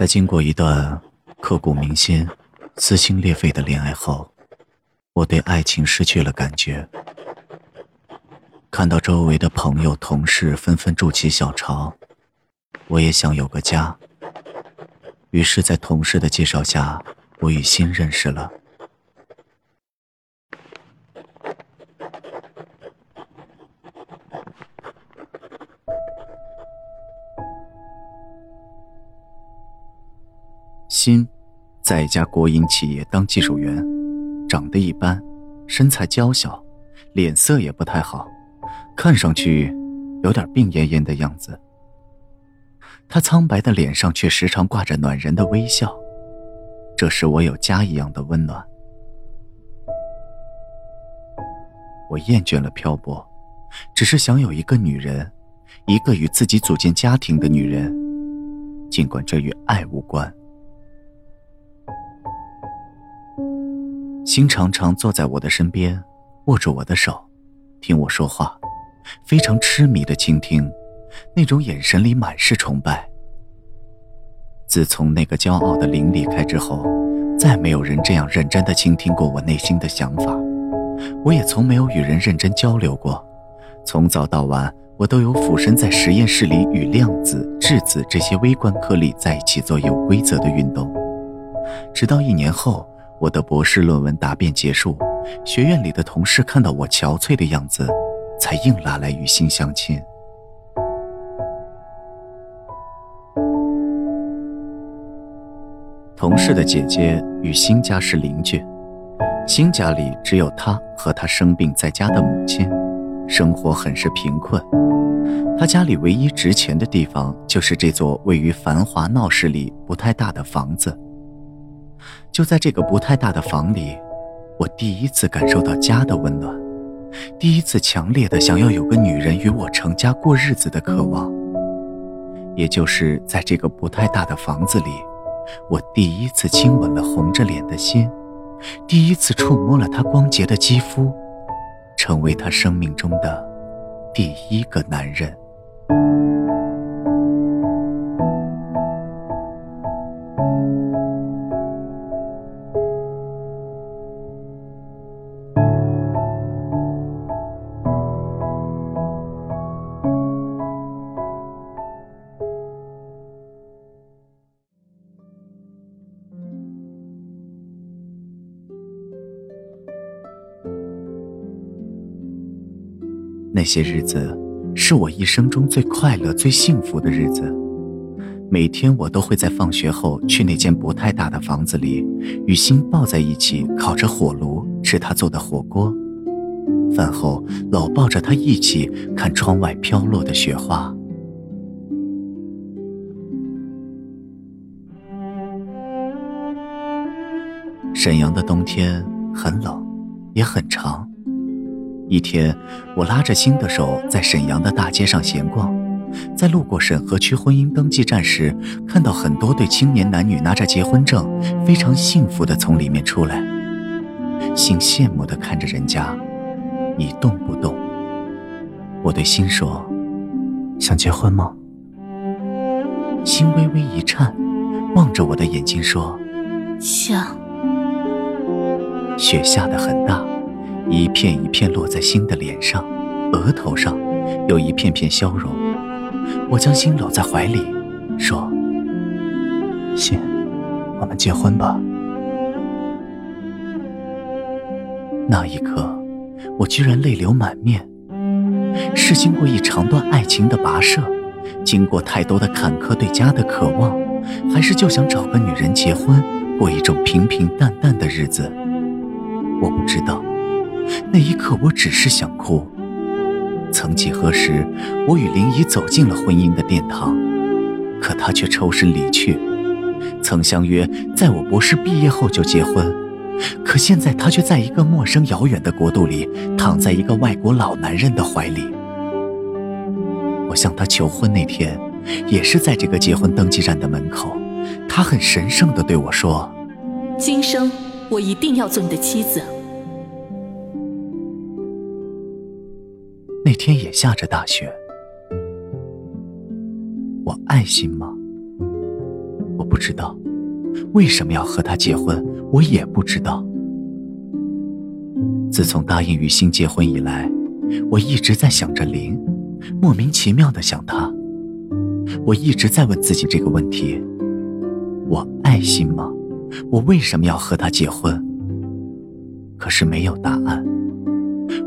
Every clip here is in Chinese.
在经过一段刻骨铭心、撕心裂肺的恋爱后，我对爱情失去了感觉。看到周围的朋友、同事纷纷筑起小巢，我也想有个家。于是，在同事的介绍下，我与心认识了。心，在一家国营企业当技术员，长得一般，身材娇小，脸色也不太好，看上去有点病恹恹的样子。他苍白的脸上却时常挂着暖人的微笑，这使我有家一样的温暖。我厌倦了漂泊，只是想有一个女人，一个与自己组建家庭的女人，尽管这与爱无关。心常常坐在我的身边，握住我的手，听我说话，非常痴迷的倾听，那种眼神里满是崇拜。自从那个骄傲的灵离开之后，再没有人这样认真的倾听过我内心的想法。我也从没有与人认真交流过，从早到晚，我都有俯身在实验室里与量子、质子这些微观颗粒在一起做有规则的运动，直到一年后。我的博士论文答辩结束，学院里的同事看到我憔悴的样子，才硬拉来与心相亲。同事的姐姐与新家是邻居，新家里只有她和她生病在家的母亲，生活很是贫困。他家里唯一值钱的地方就是这座位于繁华闹市里不太大的房子。就在这个不太大的房里，我第一次感受到家的温暖，第一次强烈的想要有个女人与我成家过日子的渴望。也就是在这个不太大的房子里，我第一次亲吻了红着脸的心，第一次触摸了她光洁的肌肤，成为她生命中的第一个男人。那些日子，是我一生中最快乐、最幸福的日子。每天我都会在放学后去那间不太大的房子里，与心抱在一起，烤着火炉，吃他做的火锅。饭后老抱着他一起看窗外飘落的雪花。沈阳的冬天很冷，也很长。一天，我拉着新的手在沈阳的大街上闲逛，在路过沈河区婚姻登记站时，看到很多对青年男女拿着结婚证，非常幸福的从里面出来。心羡慕的看着人家，一动不动。我对心说：“想结婚吗？”心微微一颤，望着我的眼睛说：“想。”雪下的很大。一片一片落在心的脸上、额头上，有一片片消融。我将心搂在怀里，说：“心，我们结婚吧。”那一刻，我居然泪流满面。是经过一长段爱情的跋涉，经过太多的坎坷对家的渴望，还是就想找个女人结婚，过一种平平淡淡的日子？我不知道。那一刻，我只是想哭。曾几何时，我与林怡走进了婚姻的殿堂，可她却抽身离去。曾相约在我博士毕业后就结婚，可现在她却在一个陌生遥远的国度里，躺在一个外国老男人的怀里。我向她求婚那天，也是在这个结婚登记站的门口，她很神圣地对我说：“今生我一定要做你的妻子。”天也下着大雪，我爱心吗？我不知道，为什么要和他结婚，我也不知道。自从答应雨欣结婚以来，我一直在想着林，莫名其妙的想他。我一直在问自己这个问题：我爱心吗？我为什么要和他结婚？可是没有答案。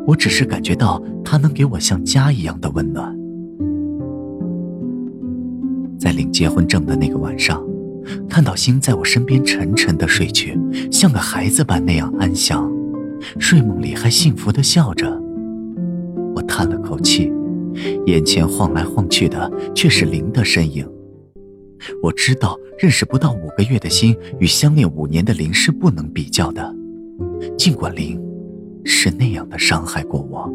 我只是感觉到他能给我像家一样的温暖。在领结婚证的那个晚上，看到星在我身边沉沉的睡去，像个孩子般那样安详，睡梦里还幸福的笑着。我叹了口气，眼前晃来晃去的却是灵的身影。我知道，认识不到五个月的心与相恋五年的灵是不能比较的，尽管灵是那样的伤害过我。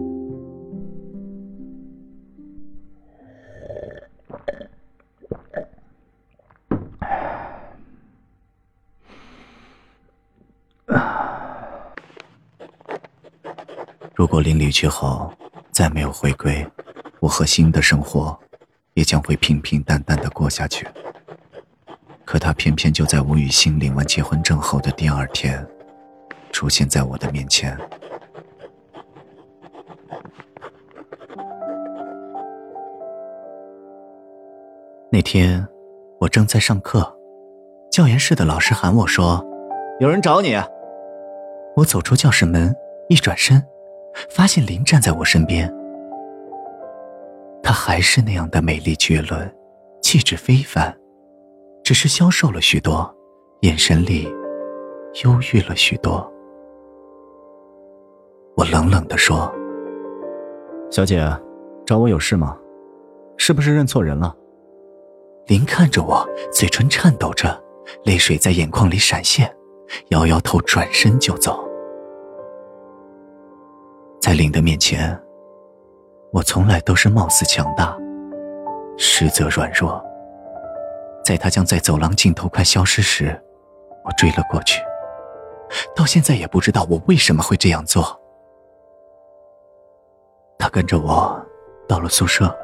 如果林离去后再没有回归，我和新的生活也将会平平淡淡的过下去。可他偏偏就在吴雨欣领完结婚证后的第二天，出现在我的面前。那天我正在上课，教研室的老师喊我说：“有人找你。”我走出教室门，一转身。发现林站在我身边，她还是那样的美丽绝伦，气质非凡，只是消瘦了许多，眼神里忧郁了许多。我冷冷的说：“小姐，找我有事吗？是不是认错人了？”林看着我，嘴唇颤抖着，泪水在眼眶里闪现，摇摇头，转身就走。在林的面前，我从来都是貌似强大，实则软弱。在他将在走廊尽头快消失时，我追了过去。到现在也不知道我为什么会这样做。跟着我到了宿舍，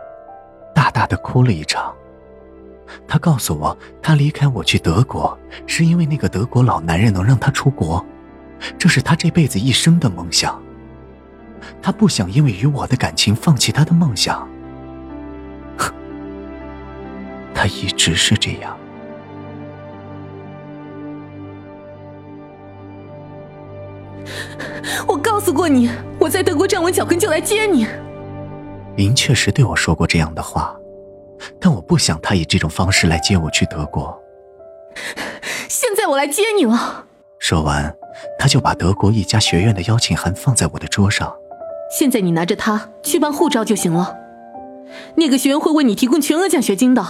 大大的哭了一场。他告诉我，他离开我去德国，是因为那个德国老男人能让他出国，这是他这辈子一生的梦想。他不想因为与我的感情放弃他的梦想。他一直是这样。我告诉过你，我在德国站稳脚跟就来接你。林确实对我说过这样的话，但我不想他以这种方式来接我去德国。现在我来接你了。说完，他就把德国一家学院的邀请函放在我的桌上。现在你拿着它去办护照就行了，那个学院会为你提供全额奖学金的。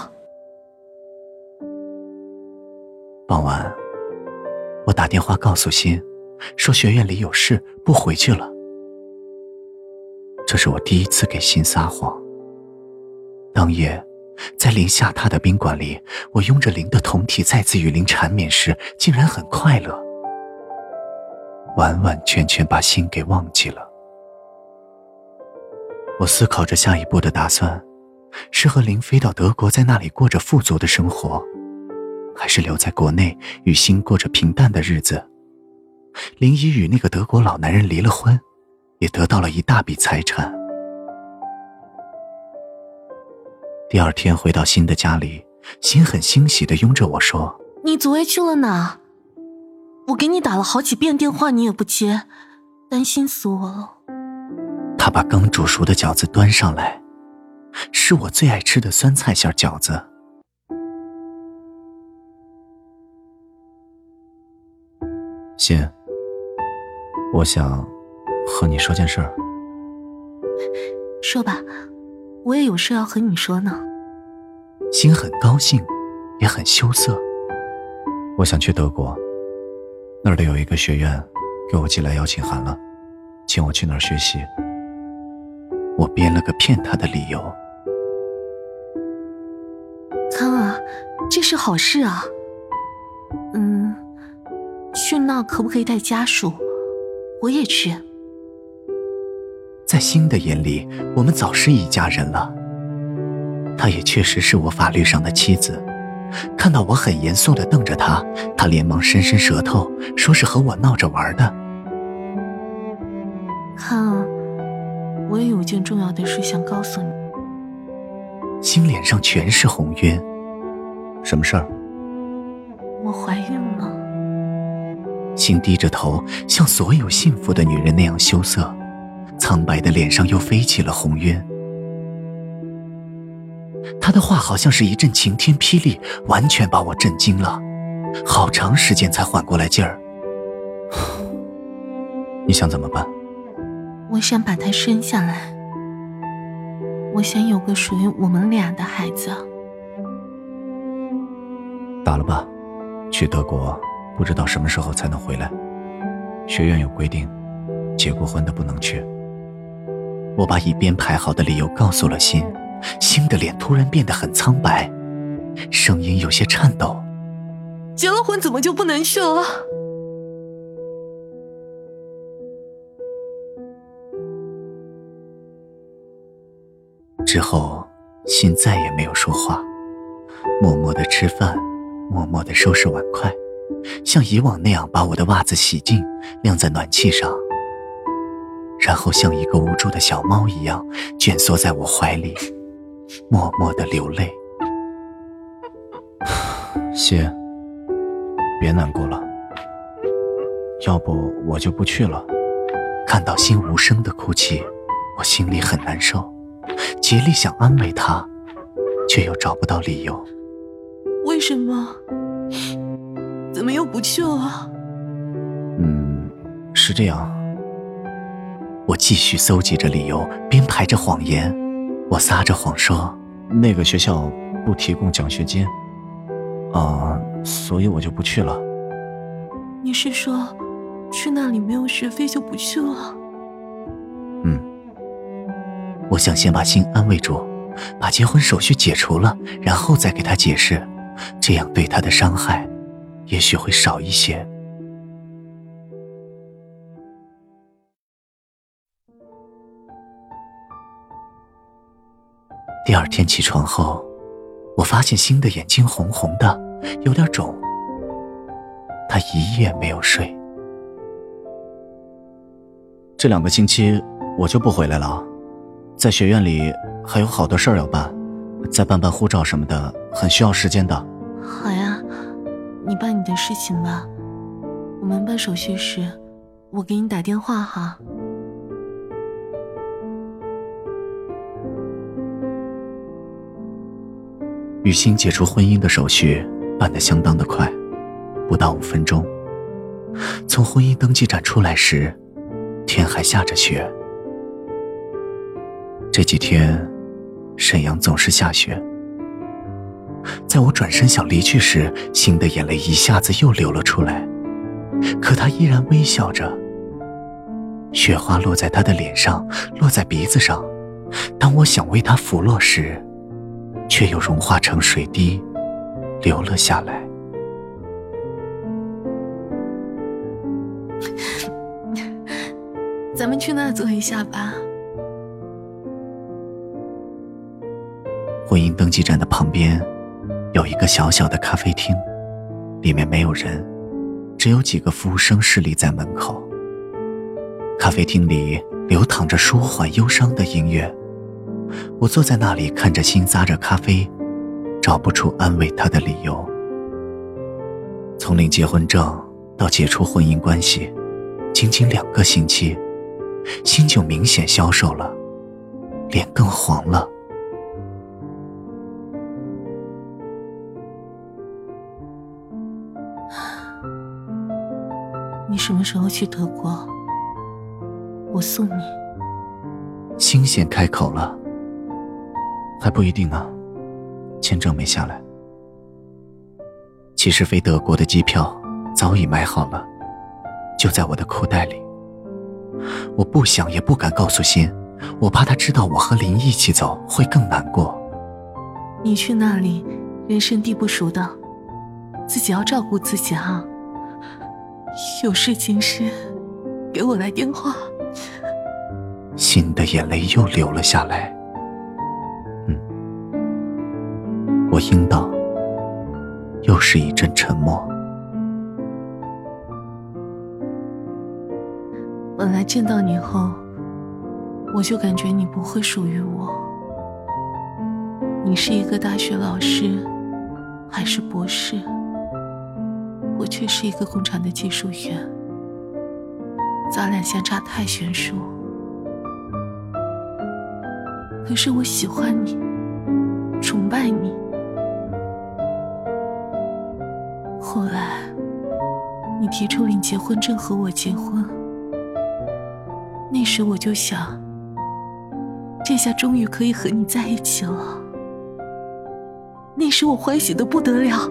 傍晚，我打电话告诉欣，说学院里有事不回去了。这是我第一次给心撒谎。当夜，在林下榻的宾馆里，我拥着林的酮体再次与林缠绵时，竟然很快乐，完完全全把心给忘记了。我思考着下一步的打算，是和林飞到德国，在那里过着富足的生活，还是留在国内与心过着平淡的日子？林已与那个德国老男人离了婚，也得到了一大笔财产。第二天回到新的家里，心很欣喜的拥着我说：“你昨夜去了哪？我给你打了好几遍电话，你也不接，担心死我了。”他把刚煮熟的饺子端上来，是我最爱吃的酸菜馅饺子。欣，我想和你说件事儿。说吧，我也有事要和你说呢。心很高兴，也很羞涩。我想去德国，那儿的有一个学院给我寄来邀请函了，请我去那儿学习。我编了个骗他的理由。康儿，这是好事啊。嗯，去那可不可以带家属？我也去。在星的眼里，我们早是一家人了。她也确实是我法律上的妻子，看到我很严肃的瞪着她，她连忙伸伸舌头，说是和我闹着玩的。看啊，我也有件重要的事想告诉你。星脸上全是红晕，什么事儿？我怀孕了。心低着头，像所有幸福的女人那样羞涩，苍白的脸上又飞起了红晕。他的话好像是一阵晴天霹雳，完全把我震惊了，好长时间才缓过来劲儿。你想怎么办？我想把他生下来，我想有个属于我们俩的孩子。打了吧，去德国不知道什么时候才能回来。学院有规定，结过婚的不能去。我把已编排好的理由告诉了心。心的脸突然变得很苍白，声音有些颤抖。结了婚怎么就不能去了？之后，心再也没有说话，默默的吃饭，默默的收拾碗筷，像以往那样把我的袜子洗净，晾在暖气上，然后像一个无助的小猫一样蜷缩在我怀里。默默的流泪，心，别难过了。要不我就不去了。看到心无声的哭泣，我心里很难受，竭力想安慰他，却又找不到理由。为什么？怎么又不去了？嗯，是这样。我继续搜集着理由，编排着谎言。我撒着谎说，那个学校不提供奖学金，啊，所以我就不去了。你是说，去那里没有学费就不去了？嗯。我想先把心安慰住，把结婚手续解除了，然后再给他解释，这样对他的伤害，也许会少一些。第二天起床后，我发现新的眼睛红红的，有点肿。他一夜没有睡。这两个星期我就不回来了，在学院里还有好多事儿要办，再办办护照什么的，很需要时间的。好呀，你办你的事情吧。我们办手续时，我给你打电话哈。雨欣解除婚姻的手续办得相当的快，不到五分钟。从婚姻登记站出来时，天还下着雪。这几天，沈阳总是下雪。在我转身想离去时，心的眼泪一下子又流了出来，可他依然微笑着。雪花落在他的脸上，落在鼻子上。当我想为他拂落时，却又融化成水滴，流了下来。咱们去那坐一下吧。婚姻登记站的旁边有一个小小的咖啡厅，里面没有人，只有几个服务生侍立在门口。咖啡厅里流淌着舒缓忧伤的音乐。我坐在那里，看着心咂着咖啡，找不出安慰他的理由。从领结婚证到解除婚姻关系，仅仅两个星期，心就明显消瘦了，脸更黄了。你什么时候去德国？我送你。心先开口了。还不一定呢，签证没下来。其实飞德国的机票早已买好了，就在我的裤袋里。我不想也不敢告诉心，我怕他知道我和林一起走会更难过。你去那里，人生地不熟的，自己要照顾自己啊。有事情时，给我来电话。心的眼泪又流了下来。我应道：“是一阵沉默。本来见到你后，我就感觉你不会属于我。你是一个大学老师，还是博士？我却是一个工厂的技术员，咱俩相差太悬殊。可是我喜欢你，崇拜你。后来，你提出领结婚证和我结婚，那时我就想，这下终于可以和你在一起了。那时我欢喜的不得了。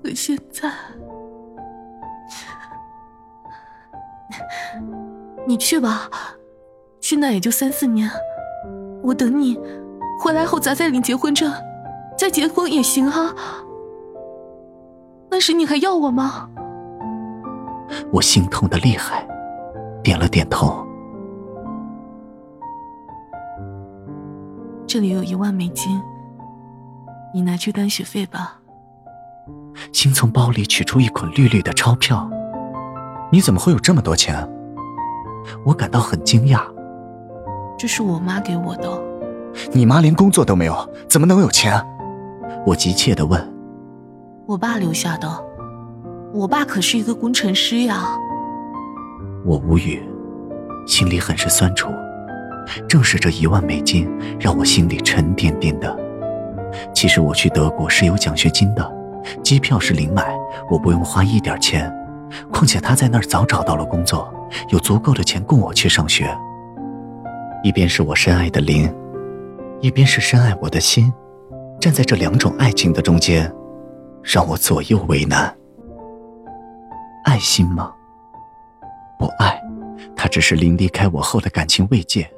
可现在，你去吧。现在也就三四年，我等你回来后，咱再领结婚证，再结婚也行啊。那时你还要我吗？我心痛的厉害，点了点头。这里有一万美金，你拿去当学费吧。心从包里取出一捆绿绿的钞票，你怎么会有这么多钱？我感到很惊讶。这是我妈给我的。你妈连工作都没有，怎么能有钱？我急切的问。我爸留下的。我爸可是一个工程师呀。我无语，心里很是酸楚。正是这一万美金，让我心里沉甸甸的。其实我去德国是有奖学金的，机票是零买，我不用花一点钱。况且他在那儿早找到了工作，有足够的钱供我去上学。一边是我深爱的林，一边是深爱我的心，站在这两种爱情的中间，让我左右为难。爱心吗？不爱，它只是临离开我后的感情慰藉，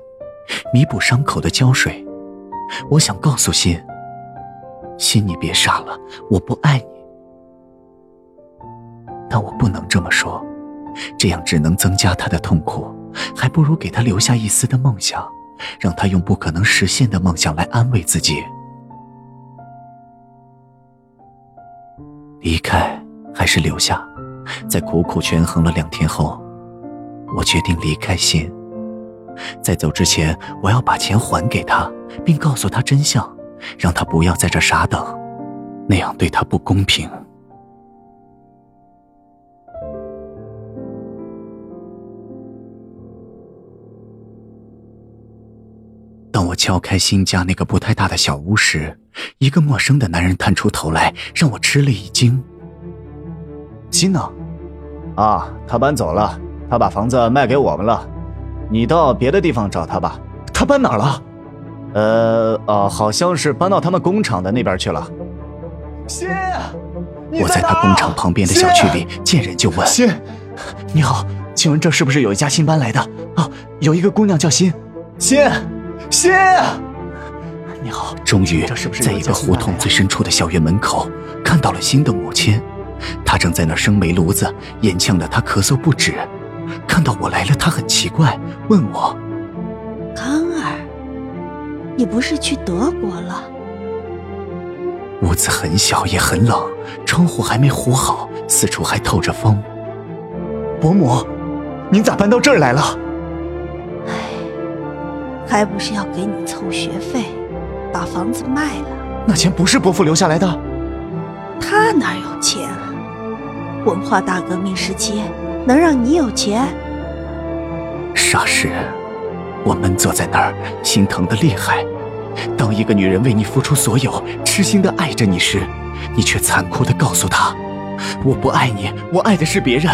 弥补伤口的胶水。我想告诉心，心你别傻了，我不爱你。但我不能这么说，这样只能增加他的痛苦。还不如给他留下一丝的梦想，让他用不可能实现的梦想来安慰自己。离开还是留下？在苦苦权衡了两天后，我决定离开心。在走之前，我要把钱还给他，并告诉他真相，让他不要在这傻等，那样对他不公平。敲开新家那个不太大的小屋时，一个陌生的男人探出头来，让我吃了一惊。新呢？啊，他搬走了，他把房子卖给我们了。你到别的地方找他吧。他搬哪了？呃，啊，好像是搬到他们工厂的那边去了。新，我在他工厂旁边的小区里见人就问。新，你好，请问这是不是有一家新搬来的？啊，有一个姑娘叫新。新。心，你好，终于在一个胡同最深处的小院门口看到了新的母亲，她正在那生煤炉子，眼呛得她咳嗽不止。看到我来了，她很奇怪，问我：“康儿，你不是去德国了？”屋子很小也很冷，窗户还没糊好，四处还透着风。伯母，您咋搬到这儿来了？还不是要给你凑学费，把房子卖了。那钱不是伯父留下来的。他哪有钱？文化大革命时期能让你有钱？霎时，我闷坐在那儿，心疼的厉害。当一个女人为你付出所有，痴心的爱着你时，你却残酷的告诉她：“我不爱你，我爱的是别人。”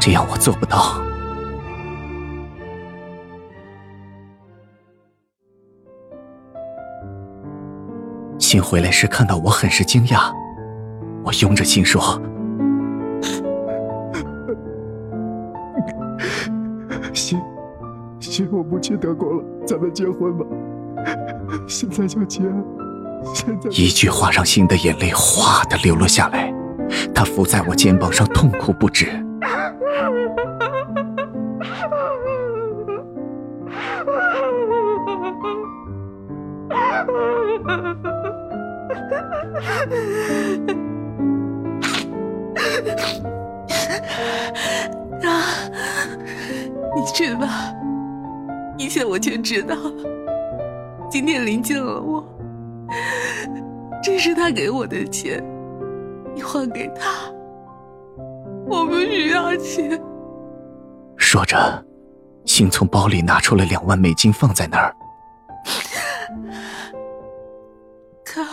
这样我做不到。信回来时看到我，很是惊讶。我拥着心说：“信，信，我不去德国了，咱们结婚吧。现在就结，现在。”一句话让信的眼泪哗的流了下来，他伏在我肩膀上痛哭不止。去吧，一切我全知道了。今天林见了我，这是他给我的钱，你还给他。我不需要钱。说着，心从包里拿出了两万美金，放在那儿。哥，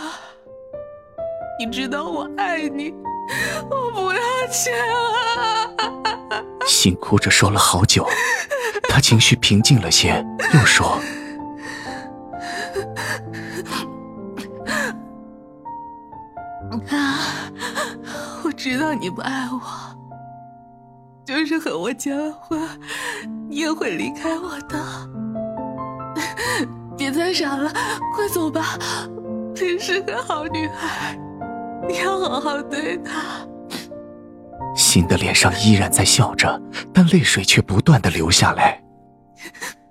你知道我爱你，我不要钱啊！心哭着说了好久，他情绪平静了些，又说：“啊，我知道你不爱我，就是和我结了婚，你也会离开我的。别再傻了，快走吧。你是个好女孩，你要好好对她。”新的脸上依然在笑着，但泪水却不断的流下来。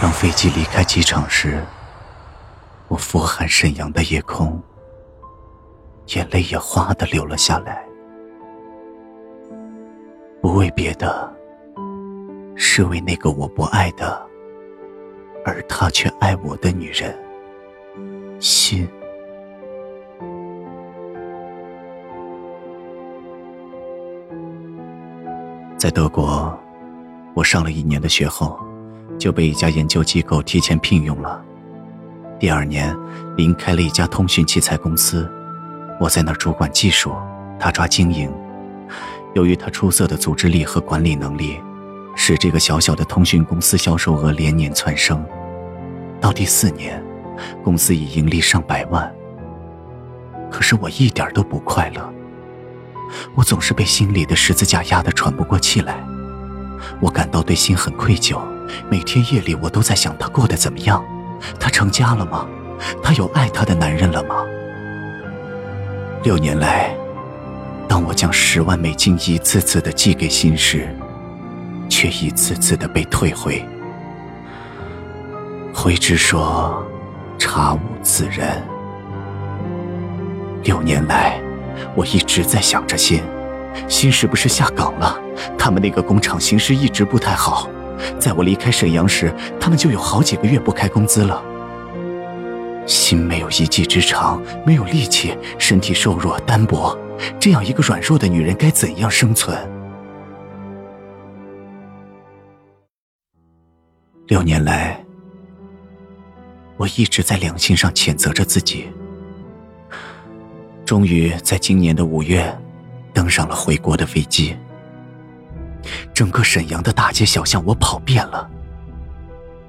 当飞机离开机场时，我俯瞰沈阳的夜空，眼泪也哗的流了下来。不为别的，是为那个我不爱的，而他却爱我的女人。心。在德国，我上了一年的学后，就被一家研究机构提前聘用了。第二年，林开了一家通讯器材公司，我在那儿主管技术，他抓经营。由于他出色的组织力和管理能力，使这个小小的通讯公司销售额连年窜升。到第四年，公司已盈利上百万。可是我一点都不快乐，我总是被心里的十字架压得喘不过气来。我感到对心很愧疚，每天夜里我都在想他过得怎么样，他成家了吗？他有爱他的男人了吗？六年来。当我将十万美金一次次的寄给心时，却一次次的被退回。回之说：“查无此人。”六年来，我一直在想着心，心是不是下岗了？他们那个工厂形势一直不太好，在我离开沈阳时，他们就有好几个月不开工资了。心没有一技之长，没有力气，身体瘦弱单薄。这样一个软弱的女人该怎样生存？六年来，我一直在良心上谴责着自己。终于在今年的五月，登上了回国的飞机。整个沈阳的大街小巷我跑遍了，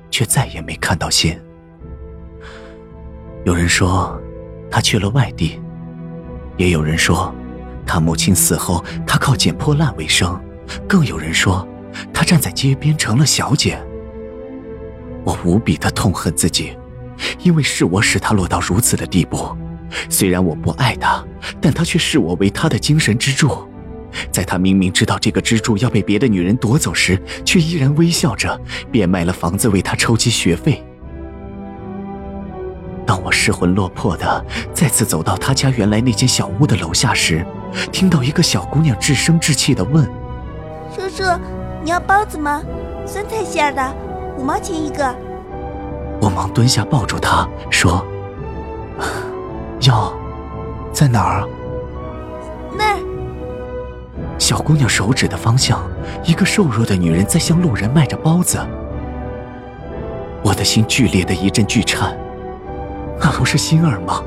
却再也没看到信。有人说，他去了外地。也有人说，他母亲死后，他靠捡破烂为生；更有人说，他站在街边成了小姐。我无比的痛恨自己，因为是我使他落到如此的地步。虽然我不爱他，但他却视我为他的精神支柱。在他明明知道这个支柱要被别的女人夺走时，却依然微笑着，变卖了房子为他筹集学费。当我失魂落魄的再次走到他家原来那间小屋的楼下时，听到一个小姑娘稚声稚气的问：“叔叔，你要包子吗？酸菜馅的，五毛钱一个。”我忙蹲下抱住她说：“要，在哪儿？”那儿。小姑娘手指的方向，一个瘦弱的女人在向路人卖着包子。我的心剧烈的一阵剧颤。那不是心儿吗？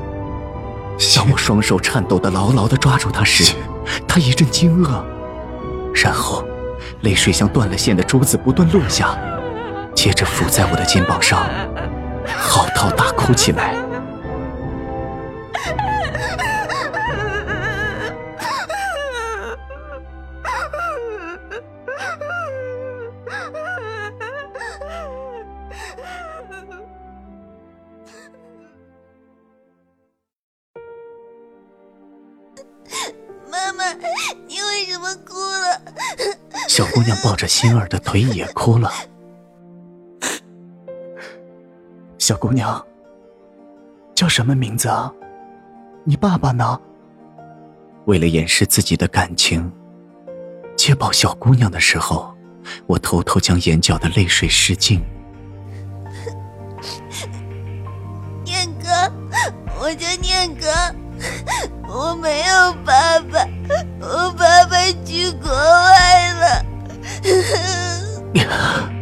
当我双手颤抖的牢牢的抓住她时，她一阵惊愕，然后泪水像断了线的珠子不断落下，接着伏在我的肩膀上嚎啕大哭起来。妈妈你为什么哭了？小姑娘抱着心儿的腿也哭了。小姑娘，叫什么名字啊？你爸爸呢？为了掩饰自己的感情，接抱小姑娘的时候，我偷偷将眼角的泪水拭尽。念哥，我叫念哥，我没有爸爸，我爸爸去国外了。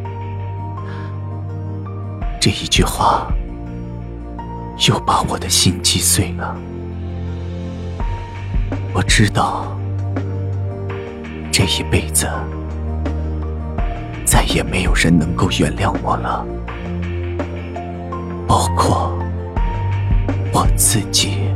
这一句话又把我的心击碎了。我知道，这一辈子再也没有人能够原谅我了，包括我自己。